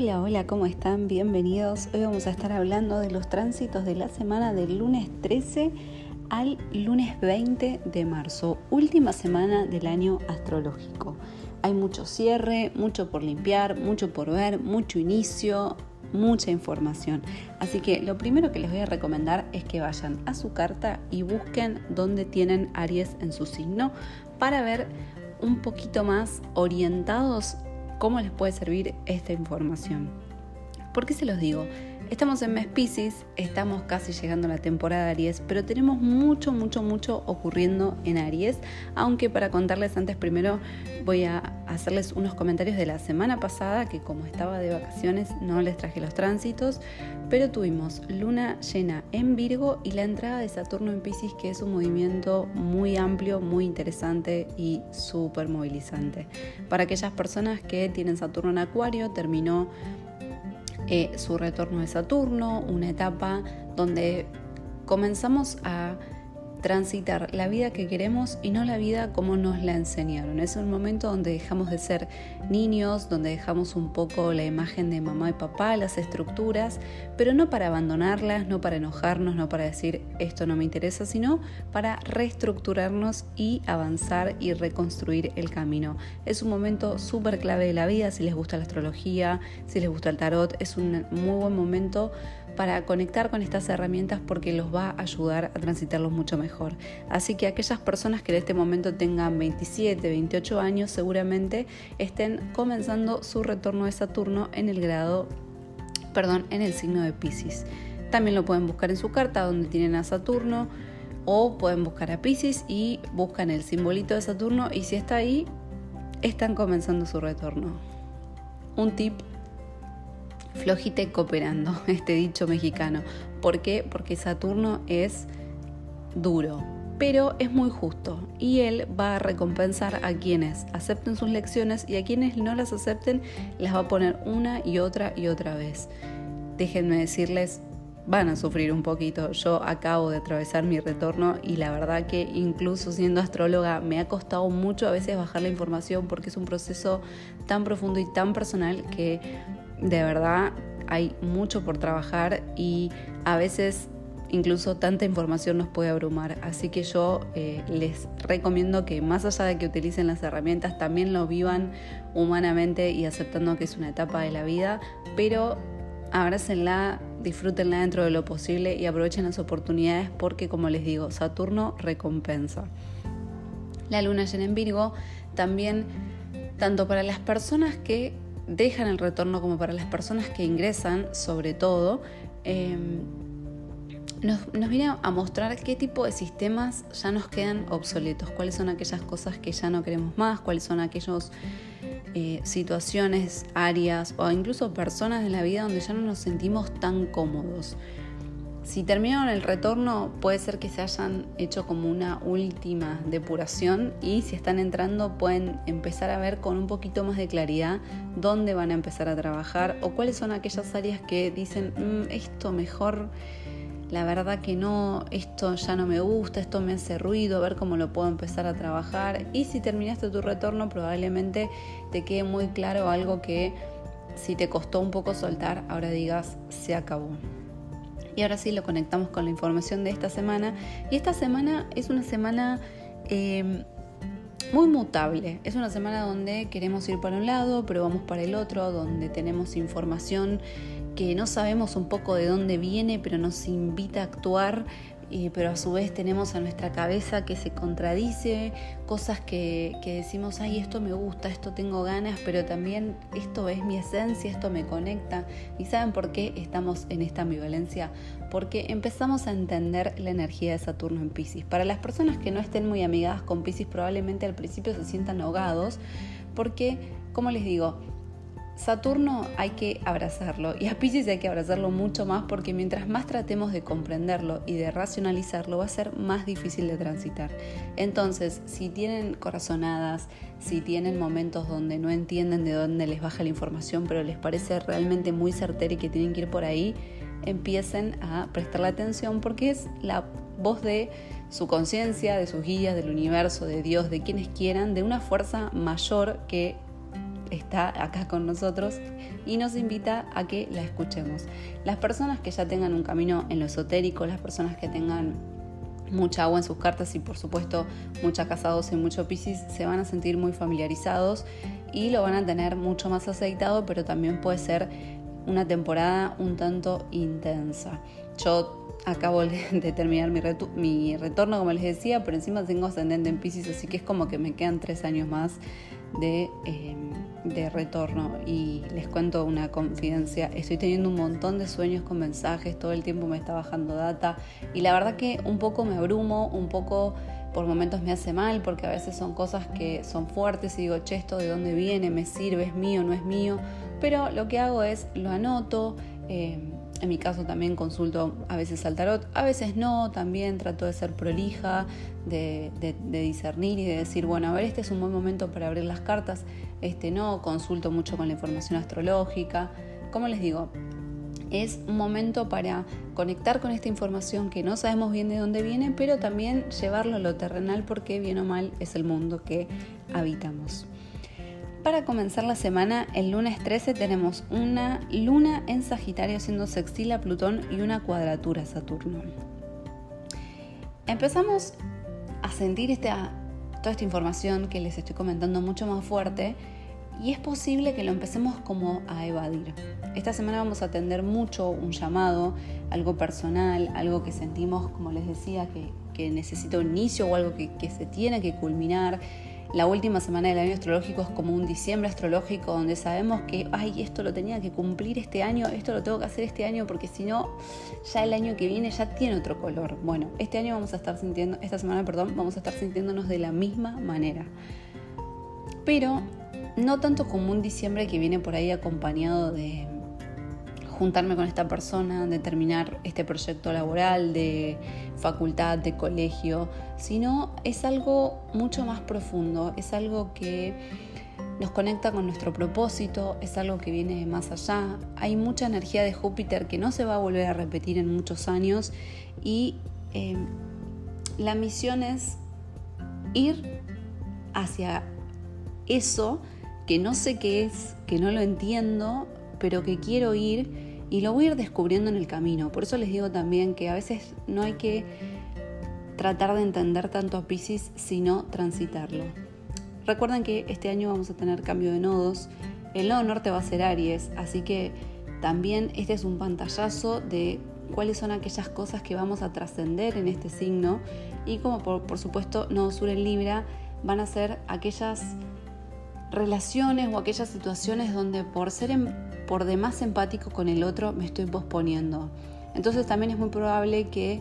Hola, hola, ¿cómo están? Bienvenidos. Hoy vamos a estar hablando de los tránsitos de la semana del lunes 13 al lunes 20 de marzo, última semana del año astrológico. Hay mucho cierre, mucho por limpiar, mucho por ver, mucho inicio, mucha información. Así que lo primero que les voy a recomendar es que vayan a su carta y busquen dónde tienen Aries en su signo para ver un poquito más orientados cómo les puede servir esta información. ¿Por qué se los digo? Estamos en mes Pisces, estamos casi llegando a la temporada de Aries, pero tenemos mucho, mucho, mucho ocurriendo en Aries. Aunque para contarles antes, primero voy a hacerles unos comentarios de la semana pasada, que como estaba de vacaciones no les traje los tránsitos, pero tuvimos luna llena en Virgo y la entrada de Saturno en Pisces, que es un movimiento muy amplio, muy interesante y súper movilizante. Para aquellas personas que tienen Saturno en Acuario, terminó eh, su retorno de Saturno, una etapa donde comenzamos a transitar la vida que queremos y no la vida como nos la enseñaron. Es un momento donde dejamos de ser niños, donde dejamos un poco la imagen de mamá y papá, las estructuras, pero no para abandonarlas, no para enojarnos, no para decir esto no me interesa, sino para reestructurarnos y avanzar y reconstruir el camino. Es un momento súper clave de la vida, si les gusta la astrología, si les gusta el tarot, es un muy buen momento para conectar con estas herramientas porque los va a ayudar a transitarlos mucho mejor. Así que aquellas personas que en este momento tengan 27, 28 años seguramente estén comenzando su retorno de Saturno en el grado, perdón, en el signo de Pisces. También lo pueden buscar en su carta donde tienen a Saturno o pueden buscar a Pisces y buscan el simbolito de Saturno y si está ahí, están comenzando su retorno. Un tip flojite cooperando, este dicho mexicano. ¿Por qué? Porque Saturno es duro, pero es muy justo y él va a recompensar a quienes acepten sus lecciones y a quienes no las acepten las va a poner una y otra y otra vez. Déjenme decirles, van a sufrir un poquito. Yo acabo de atravesar mi retorno y la verdad que incluso siendo astróloga me ha costado mucho a veces bajar la información porque es un proceso tan profundo y tan personal que de verdad hay mucho por trabajar y a veces incluso tanta información nos puede abrumar. Así que yo eh, les recomiendo que más allá de que utilicen las herramientas, también lo vivan humanamente y aceptando que es una etapa de la vida, pero abrácenla, disfrútenla dentro de lo posible y aprovechen las oportunidades porque, como les digo, Saturno recompensa. La luna llena en Virgo también, tanto para las personas que dejan el retorno como para las personas que ingresan, sobre todo, em, nos, viene a mostrar qué tipo de sistemas ya nos quedan obsoletos, cuáles son aquellas cosas que ya no queremos más, cuáles son aquellas eh, situaciones, áreas o incluso personas de la vida donde ya no nos sentimos tan cómodos. Si terminaron el retorno, puede ser que se hayan hecho como una última depuración y si están entrando pueden empezar a ver con un poquito más de claridad dónde van a empezar a trabajar o cuáles son aquellas áreas que dicen, mm, esto mejor, la verdad que no, esto ya no me gusta, esto me hace ruido, a ver cómo lo puedo empezar a trabajar. Y si terminaste tu retorno, probablemente te quede muy claro algo que si te costó un poco soltar, ahora digas, se acabó. Y ahora sí lo conectamos con la información de esta semana. Y esta semana es una semana eh, muy mutable. Es una semana donde queremos ir para un lado, pero vamos para el otro, donde tenemos información que no sabemos un poco de dónde viene, pero nos invita a actuar pero a su vez tenemos a nuestra cabeza que se contradice, cosas que, que, decimos, ay, esto me gusta, esto tengo ganas, pero también esto es mi esencia, esto me conecta. ¿Y saben por qué estamos en esta ambivalencia? Porque empezamos a entender la energía de Saturno en Pisces. Para las personas que no estén muy amigadas con Pisces, probablemente al principio se sientan ahogados, porque, como les digo, Saturno hay que abrazarlo y a Pisces hay que abrazarlo mucho más porque mientras más tratemos de comprenderlo y de racionalizarlo va a ser más difícil de transitar. Entonces, si tienen corazonadas, si tienen momentos donde no entienden de dónde les baja la información, pero les parece realmente muy certero y que tienen que ir por ahí, empiecen a prestarle atención porque es la voz de su conciencia, de sus guías, del universo, de Dios, de quienes quieran, de una fuerza mayor que está acá con nosotros y nos invita a que la escuchemos. Las personas que ya tengan un camino en lo esotérico, las personas que tengan mucha agua en sus cartas y por supuesto mucha casa 12 y mucho Pisces se van a sentir muy familiarizados y lo van a tener mucho más aceitado, pero también puede ser una temporada un tanto intensa. Yo acabo de terminar mi, mi retorno, como les decía, pero encima tengo ascendente en Pisces, así que es como que me quedan tres años más de, em, de, retorno. Y les cuento una confidencia, estoy teniendo un montón de sueños con mensajes, todo el tiempo me está bajando data y la verdad que un poco me abrumo, un poco por momentos me hace mal porque a veces son cosas que son fuertes y digo, che, esto de dónde viene, me sirve, es mío, no es mío, pero lo que hago es lo anoto. Em, en mi caso también consulto a veces al tarot, a veces no, también trato de ser prolija, de, discernir y de decir, bueno, a ver, este es un buen momento para abrir las cartas, este no, consulto mucho con la información astrológica. Como les digo, es un momento para conectar con esta información que no sabemos bien de dónde viene, pero también llevarlo a lo terrenal porque bien o mal es el mundo que habitamos. Para comenzar la semana, el lunes 13 tenemos una luna en Sagitario siendo sextil a Plutón y una cuadratura a Saturno. Empezamos a sentir esta, toda esta información que les estoy comentando mucho más fuerte y es posible que lo empecemos como a evadir. Esta semana vamos a atender mucho un llamado, algo personal, algo que sentimos, como les decía, que, necesita un inicio o algo que, que se tiene que culminar la última semana del año astrológico es como un diciembre astrológico donde sabemos que, ay, esto lo tenía que cumplir este año, esto lo tengo que hacer este año porque si no, ya el año que viene ya tiene otro color. Bueno, este año vamos a estar sintiendo, esta semana, perdón, vamos a estar sintiéndonos de la misma manera. Pero no tanto como un diciembre que viene por ahí acompañado de juntarme con esta persona, de terminar este proyecto laboral, de facultad, de colegio, sino es algo mucho más profundo, es algo que nos conecta con nuestro propósito, es algo que viene más allá. Hay mucha energía de Júpiter que no se va a volver a repetir en muchos años y eh, la misión es ir hacia eso que no sé qué es, que no lo entiendo, pero que quiero ir y lo voy a ir descubriendo en el camino. Por eso les digo también que a veces no hay que tratar de entender tanto a Pisces, sino transitarlo. Recuerden que este año vamos a tener cambio de nodos. El nodo norte va a ser Aries, así que también este es un pantallazo de cuáles son aquellas cosas que vamos a trascender en este signo. Y como por, por supuesto nodo sur en Libra, van a ser aquellas relaciones o aquellas situaciones donde por ser en, por demás empático con el otro me estoy posponiendo. Entonces también es muy probable que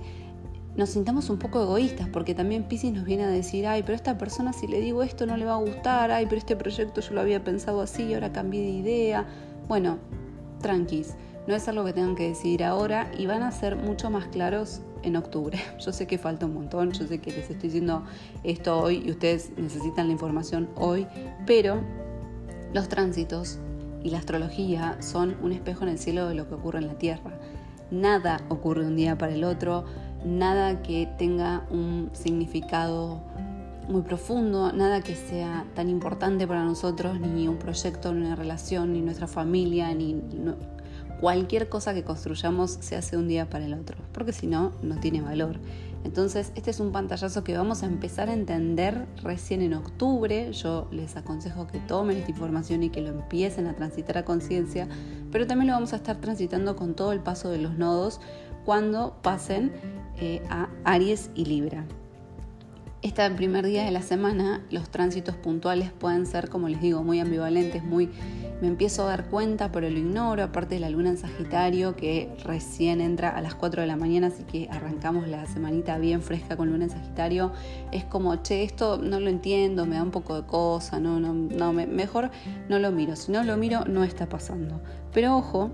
nos sintamos un poco egoístas, porque también Pisces nos viene a decir, ay, pero esta persona si le digo esto no le va a gustar, ay, pero este proyecto yo lo había pensado así y ahora cambié de idea. Bueno, tranquis, no es algo que tengan que decidir ahora y van a ser mucho más claros en octubre. Yo sé que falta un montón, yo sé que les estoy diciendo esto hoy y ustedes necesitan la información hoy, pero los tránsitos y la astrología son un espejo en el cielo de lo que ocurre en la Tierra. Nada ocurre un día para el otro, nada que tenga un significado muy profundo, nada que sea tan importante para nosotros, ni un proyecto, ni una relación, ni nuestra familia, ni cualquier cosa que construyamos se hace un día para el otro, porque si no, no tiene valor. Entonces, este es un pantallazo que vamos a empezar a entender recién en octubre. Yo les aconsejo que tomen esta información y que lo empiecen a transitar a conciencia, pero también lo vamos a estar transitando con todo el paso de los nodos cuando pasen eh, a Aries y Libra. Este primer día de la semana, los tránsitos puntuales pueden ser, como les digo, muy ambivalentes, muy me empiezo a dar cuenta, pero lo ignoro, aparte de la luna en Sagitario, que recién entra a las 4 de la mañana, así que arrancamos la semanita bien fresca con luna en Sagitario, es como, che, esto no lo entiendo, me da un poco de cosa, no, no, no, mejor no lo miro, si no lo miro no está pasando. Pero ojo,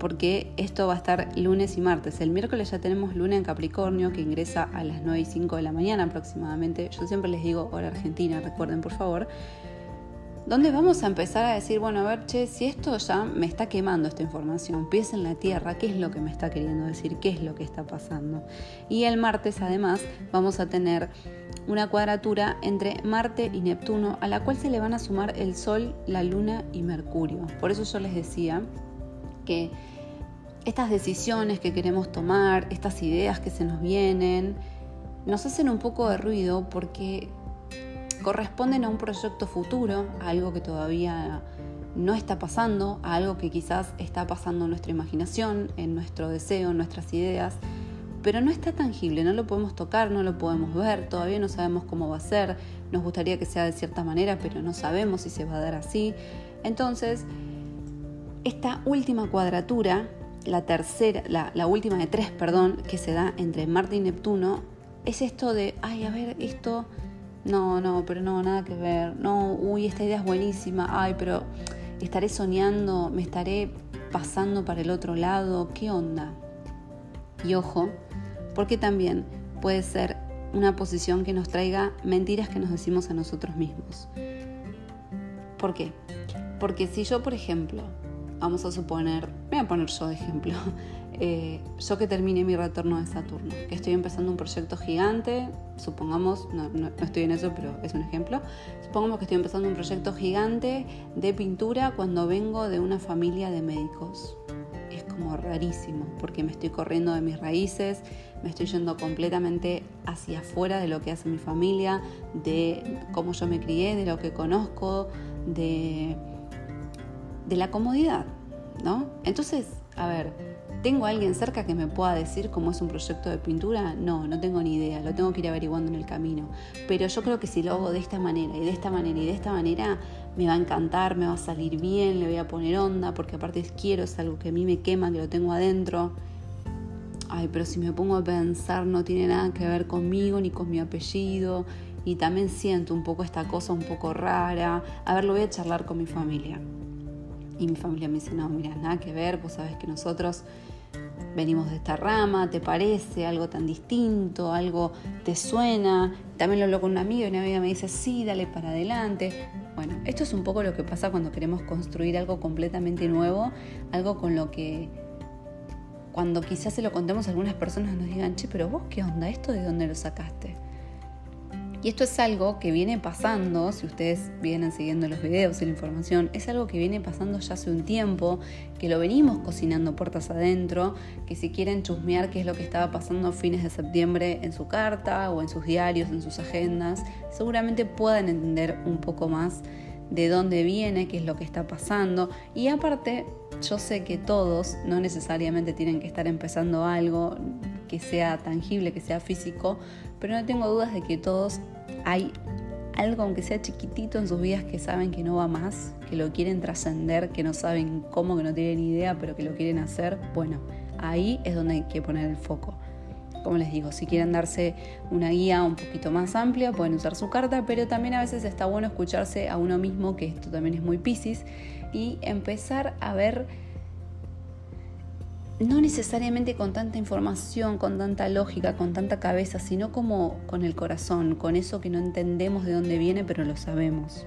porque esto va a estar lunes y martes. El miércoles ya tenemos luna en Capricornio que ingresa a las 9 y 5 de la mañana aproximadamente. Yo siempre les digo hora argentina, recuerden por favor. Donde vamos a empezar a decir, bueno, a ver, che, si esto ya me está quemando esta información, pies en la tierra, ¿qué es lo que me está queriendo decir? ¿Qué es lo que está pasando? Y el martes, además, vamos a tener una cuadratura entre Marte y Neptuno, a la cual se le van a sumar el Sol, la Luna y Mercurio. Por eso yo les decía que estas decisiones que queremos tomar, estas ideas que se nos vienen, nos hacen un poco de ruido porque corresponden a un proyecto futuro, a algo que todavía no está pasando, a algo que quizás está pasando en nuestra imaginación, en nuestro deseo, en nuestras ideas, pero no está tangible, no lo podemos tocar, no lo podemos ver, todavía no sabemos cómo va a ser, nos gustaría que sea de cierta manera, pero no sabemos si se va a dar así. Entonces, esta última cuadratura, la tercera, la, la última de tres, perdón, que se da entre Marte y Neptuno, es esto de, ay, a ver, esto no, no, pero no, nada que ver. No, uy, esta idea es buenísima. Ay, pero estaré soñando, me estaré pasando para el otro lado. ¿Qué onda? Y ojo, porque también puede ser una posición que nos traiga mentiras que nos decimos a nosotros mismos. ¿Por qué? Porque si yo, por ejemplo, vamos a suponer, me voy a poner yo de ejemplo, eh, yo que termine mi retorno de Saturno, que estoy empezando un proyecto gigante, supongamos, no, no, estoy en eso, pero es un ejemplo, supongamos que estoy empezando un proyecto gigante de pintura cuando vengo de una familia de médicos. Es como rarísimo, porque me estoy corriendo de mis raíces, me estoy yendo completamente hacia afuera de lo que hace mi familia, de cómo yo me crié, de lo que conozco, de, de la comodidad, ¿no? Entonces, a ver, ¿Tengo alguien cerca que me pueda decir cómo es un proyecto de pintura? No, no tengo ni idea, lo tengo que ir averiguando en el camino. Pero yo creo que si lo hago de esta manera y de esta manera y de esta manera, me va a encantar, me va a salir bien, le voy a poner onda, porque aparte quiero, es algo que a mí me quema, que lo tengo adentro. Ay, pero si me pongo a pensar, no tiene nada que ver conmigo ni con mi apellido. Y también siento un poco esta cosa un poco rara. A ver, lo voy a charlar con mi familia. Y mi familia me dice, no, mira, nada que ver, vos sabés que nosotros venimos de esta rama, ¿te parece algo tan distinto? ¿Algo te suena? También lo hablo con un amigo y una amiga me dice, sí, dale para adelante. Bueno, esto es un poco lo que pasa cuando queremos construir algo completamente nuevo, algo con lo que cuando quizás se lo contemos a algunas personas nos digan, che, pero vos qué onda, ¿esto de dónde lo sacaste? Y esto es algo que viene pasando, si ustedes vienen siguiendo los videos y la información, es algo que viene pasando ya hace un tiempo, que lo venimos cocinando puertas adentro, que si quieren chusmear qué es lo que estaba pasando a fines de septiembre en su carta o en sus diarios, en sus agendas, seguramente puedan entender un poco más de dónde viene, qué es lo que está pasando. Y aparte, yo sé que todos no necesariamente tienen que estar empezando algo que sea tangible, que sea físico, pero no tengo dudas de que todos hay algo, aunque sea chiquitito en sus vidas, que saben que no va más, que lo quieren trascender, que no saben cómo, que no tienen idea, pero que lo quieren hacer. Bueno, ahí es donde hay que poner el foco. Como les digo, si quieren darse una guía un poquito más amplia, pueden usar su carta, pero también a veces está bueno escucharse a uno mismo, que esto también es muy piscis, y empezar a ver no necesariamente con tanta información, con tanta lógica, con tanta cabeza, sino como con el corazón, con eso que no entendemos de dónde viene, pero lo sabemos.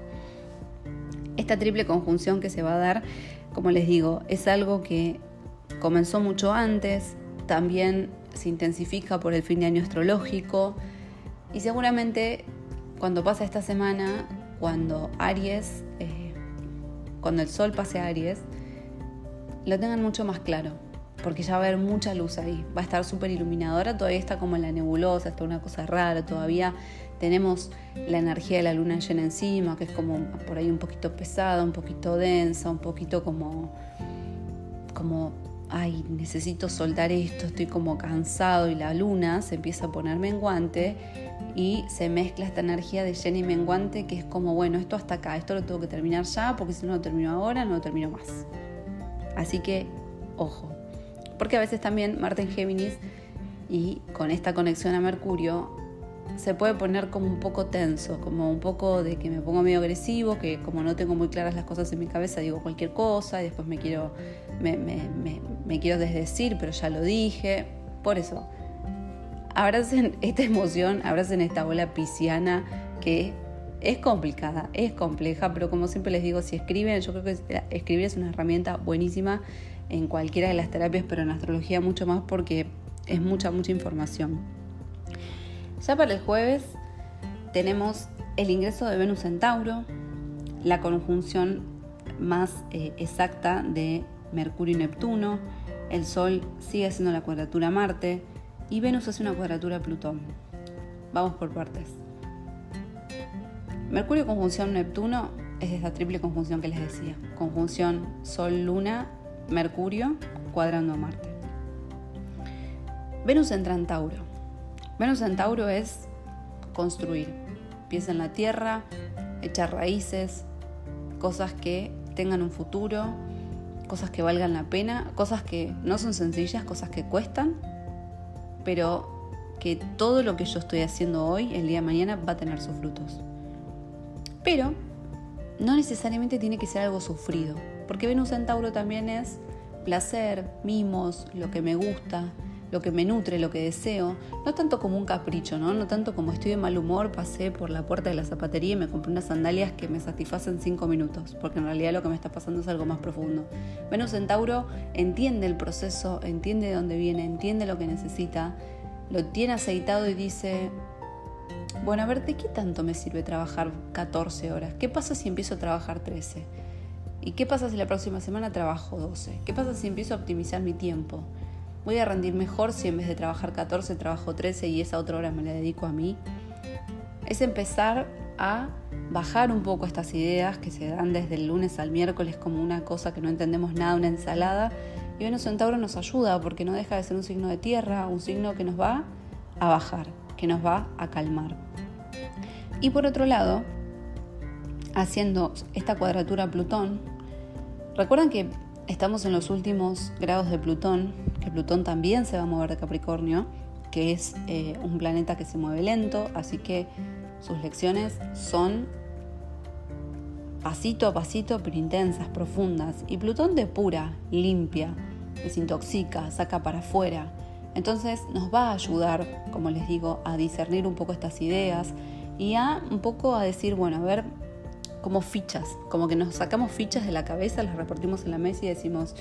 Esta triple conjunción que se va a dar, como les digo, es algo que comenzó mucho antes, también se intensifica por el fin de año astrológico y seguramente cuando pasa esta semana, cuando Aries, eh, cuando el Sol pase a Aries, lo tengan mucho más claro porque ya va a haber mucha luz ahí. Va a estar súper iluminadora, todavía está como en la nebulosa, está una cosa rara, todavía tenemos la energía de la luna llena encima, que es como por ahí un poquito pesada, un poquito densa, un poquito como, como, ay, necesito soltar esto, estoy como cansado y la luna se empieza a poner menguante y se mezcla esta energía de llena y menguante que es como, bueno, esto hasta acá, esto lo tengo que terminar ya, porque si no lo termino ahora, no lo termino más. Así que, ojo, porque a veces también Marte en Géminis y con esta conexión a Mercurio se puede poner como un poco tenso, como un poco de que me pongo medio agresivo, que como no tengo muy claras las cosas en mi cabeza digo cualquier cosa y después me quiero, me, me quiero desdecir, pero ya lo dije. Por eso, abracen esta emoción, abracen esta bola pisciana que es complicada, es compleja, pero como siempre les digo, si escriben, yo creo que escribir es una herramienta buenísima en cualquiera de las terapias, pero en astrología mucho más porque es mucha, mucha información. Ya para el jueves tenemos el ingreso de Venus en Tauro, la conjunción más eh, exacta de Mercurio y Neptuno, el Sol sigue haciendo la cuadratura Marte y Venus hace una cuadratura Plutón. Vamos por partes. Mercurio conjunción Neptuno es esa triple conjunción que les decía. Conjunción Sol-Luna, Mercurio, cuadrando a Marte. Venus entra en Tauro. Venus en Tauro es construir. Piensa en la tierra, echar raíces, cosas que tengan un futuro, cosas que valgan la pena, cosas que no son sencillas, cosas que cuestan, pero que todo lo que yo estoy haciendo hoy, el día de mañana, va a tener sus frutos. Pero no necesariamente tiene que ser algo sufrido, porque Venus en Tauro también es placer, mimos, lo que me gusta, lo que me nutre, lo que deseo, no tanto como un capricho, ¿no? No tanto como estoy de mal humor, pasé por la puerta de la zapatería y me compré unas sandalias que me satisfacen cinco minutos, porque en realidad lo que me está pasando es algo más profundo. Venus en Tauro entiende el proceso, entiende de dónde viene, entiende lo que necesita, lo tiene aceitado y dice, bueno, a ver, ¿de qué tanto me sirve trabajar 14 horas? ¿Qué pasa si empiezo a trabajar 13? ¿Y qué pasa si la próxima semana trabajo 12? ¿Qué pasa si empiezo a optimizar mi tiempo? voy a rendir mejor si en vez de trabajar 14 trabajo 13 y esa otra hora me la dedico a mí. Es empezar a bajar un poco estas ideas que se dan desde el lunes al miércoles como una cosa que no entendemos nada, una ensalada. Y Venus en Tauro nos ayuda porque no deja de ser un signo de tierra, un signo que nos va a bajar, que nos va a calmar. Y por otro lado, haciendo esta cuadratura Plutón, recuerdan que Estamos en los últimos grados de Plutón, que Plutón también se va a mover de Capricornio, que es eh, un planeta que se mueve lento, así que sus lecciones son pasito a pasito, pero intensas, profundas. Y Plutón depura, limpia, desintoxica, saca para afuera. Entonces nos va a ayudar, como les digo, a discernir un poco estas ideas y a un poco a decir, bueno, a ver, como fichas, como que nos sacamos fichas de la cabeza, las repartimos en la mesa y decimos,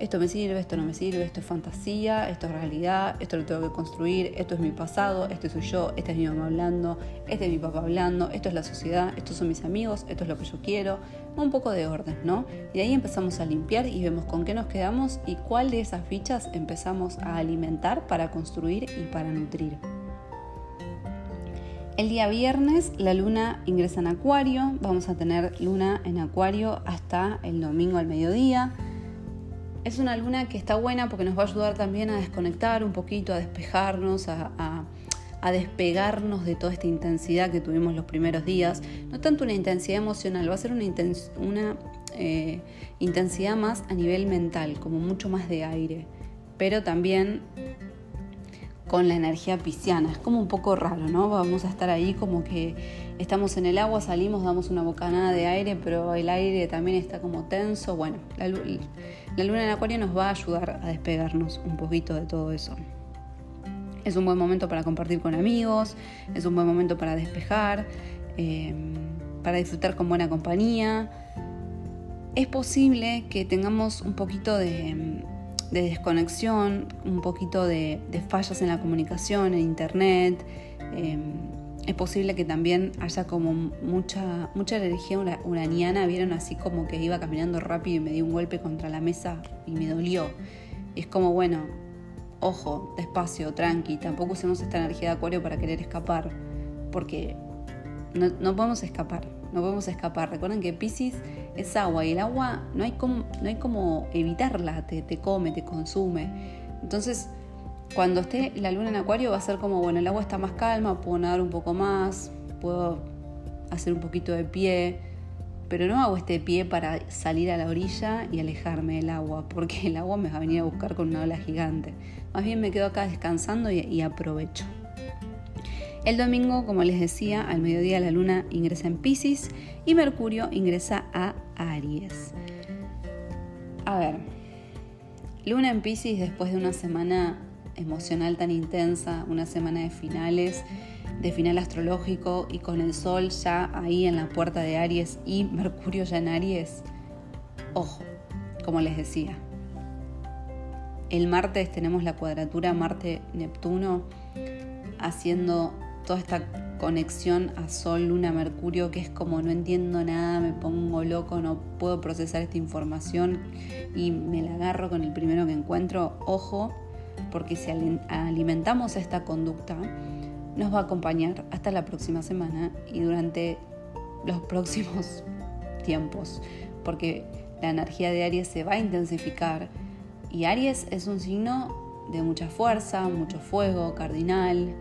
esto me sirve, esto no me sirve, esto es fantasía, esto es realidad, esto lo tengo que construir, esto es mi pasado, este soy yo, esta es mi mamá hablando, este es mi papá hablando, esto es la sociedad, estos son mis amigos, esto es lo que yo quiero, un poco de orden, ¿no? Y ahí empezamos a limpiar y vemos con qué nos quedamos y cuál de esas fichas empezamos a alimentar para construir y para nutrir. El día viernes la luna ingresa en Acuario, vamos a tener luna en Acuario hasta el domingo al mediodía. Es una luna que está buena porque nos va a ayudar también a desconectar un poquito, a despejarnos, a, despegarnos de toda esta intensidad que tuvimos los primeros días. No tanto una intensidad emocional, va a ser una, eh, intensidad más a nivel mental, como mucho más de aire, pero también con la energía pisciana. Es como un poco raro, ¿no? Vamos a estar ahí como que estamos en el agua, salimos, damos una bocanada de aire, pero el aire también está como tenso. Bueno, la, luna en acuario nos va a ayudar a despegarnos un poquito de todo eso. Es un buen momento para compartir con amigos, es un buen momento para despejar, eh, para disfrutar con buena compañía. Es posible que tengamos un poquito de de desconexión, un poquito de, fallas en la comunicación, en internet. Em, es posible que también haya como mucha, mucha energía uraniana, vieron así como que iba caminando rápido y me dio un golpe contra la mesa y me dolió. es como, bueno, ojo, despacio, tranqui, tampoco usemos esta energía de acuario para querer escapar, porque no, no podemos escapar, no podemos escapar. Recuerden que Pisces es agua y el agua no hay como, no hay como evitarla, te, te come, te consume. Entonces, cuando esté la luna en acuario va a ser como, bueno, el agua está más calma, puedo nadar un poco más, puedo hacer un poquito de pie, pero no hago este pie para salir a la orilla y alejarme del agua, porque el agua me va a venir a buscar con una ola gigante. Más bien me quedo acá descansando y aprovecho. El domingo, como les decía, al mediodía la luna ingresa en Pisces y Mercurio ingresa a Aries. A ver, luna en Pisces después de una semana emocional tan intensa, una semana de finales, de final astrológico y con el Sol ya ahí en la puerta de Aries y Mercurio ya en Aries, ojo, como les decía. El martes tenemos la cuadratura Marte-Neptuno haciendo toda esta conexión a Sol, Luna, Mercurio, que es como no entiendo nada, me pongo loco, no puedo procesar esta información y me la agarro con el primero que encuentro. Ojo, porque si alimentamos esta conducta, nos va a acompañar hasta la próxima semana y durante los próximos tiempos, porque la energía de Aries se va a intensificar y Aries es un signo de mucha fuerza, mucho fuego, cardinal,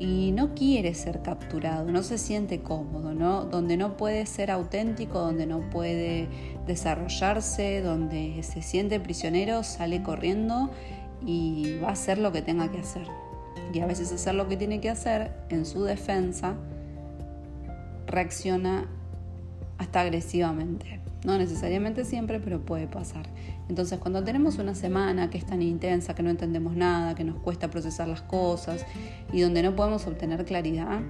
y no quiere ser capturado, no se siente cómodo, ¿no? Donde no puede ser auténtico, donde no puede desarrollarse, donde se siente prisionero, sale corriendo y va a hacer lo que tenga que hacer. Y a veces hacer lo que tiene que hacer en su defensa reacciona hasta agresivamente. No necesariamente siempre, pero puede pasar. Entonces, cuando tenemos una semana que es tan intensa, que no entendemos nada, que nos cuesta procesar las cosas y donde no podemos obtener claridad,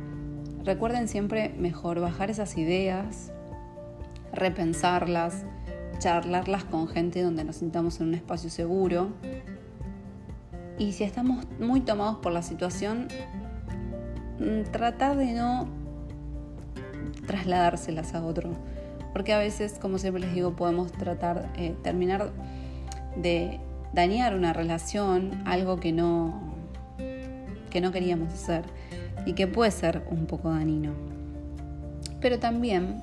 recuerden siempre mejor bajar esas ideas, repensarlas, charlarlas con gente donde nos sintamos en un espacio seguro. Y si estamos muy tomados por la situación, mm, tratar de no trasladárselas a otro porque a veces, como siempre les digo, podemos tratar, eh, terminar de dañar una relación, algo que no, que no queríamos hacer y que puede ser un poco dañino. Pero también,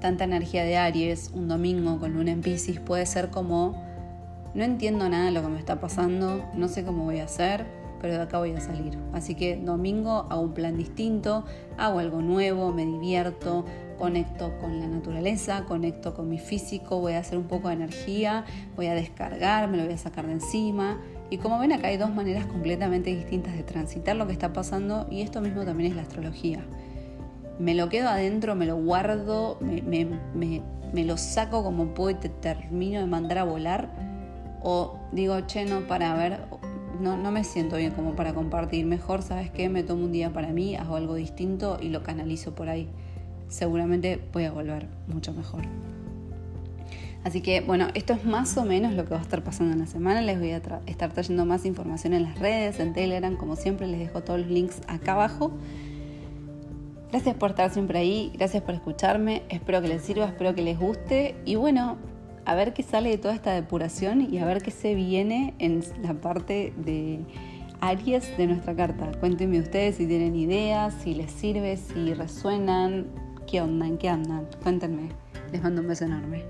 tanta energía de Aries, un domingo con luna en Pisces, puede ser como, no entiendo nada de lo que me está pasando, no sé cómo voy a hacer, pero de acá voy a salir. Así que domingo hago un plan distinto, hago algo nuevo, me divierto, conecto con la naturaleza, conecto con mi físico, voy a hacer un poco de energía, voy a descargar, me lo voy a sacar de encima. Y como ven acá hay dos maneras completamente distintas de transitar lo que está pasando y esto mismo también es la astrología. Me lo quedo adentro, me lo guardo, me, lo saco como puedo y te termino de mandar a volar. O digo, che, no, para ver, no, no me siento bien como para compartir. Mejor, ¿sabes qué? Me tomo un día para mí, hago algo distinto y lo canalizo por ahí seguramente voy a volver mucho mejor. Así que bueno, esto es más o menos lo que va a estar pasando en la semana. Les voy a estar trayendo más información en las redes, en Telegram, como siempre les dejo todos los links acá abajo. Gracias por estar siempre ahí, gracias por escucharme, espero que les sirva, espero que les guste y bueno, a ver qué sale de toda esta depuración y a ver qué se viene en la parte de Aries de nuestra carta. Cuéntenme ustedes si tienen ideas, si les sirve, si resuenan, ¿Qué onda? ¿En qué andan? Cuéntenme. Les mando un beso enorme.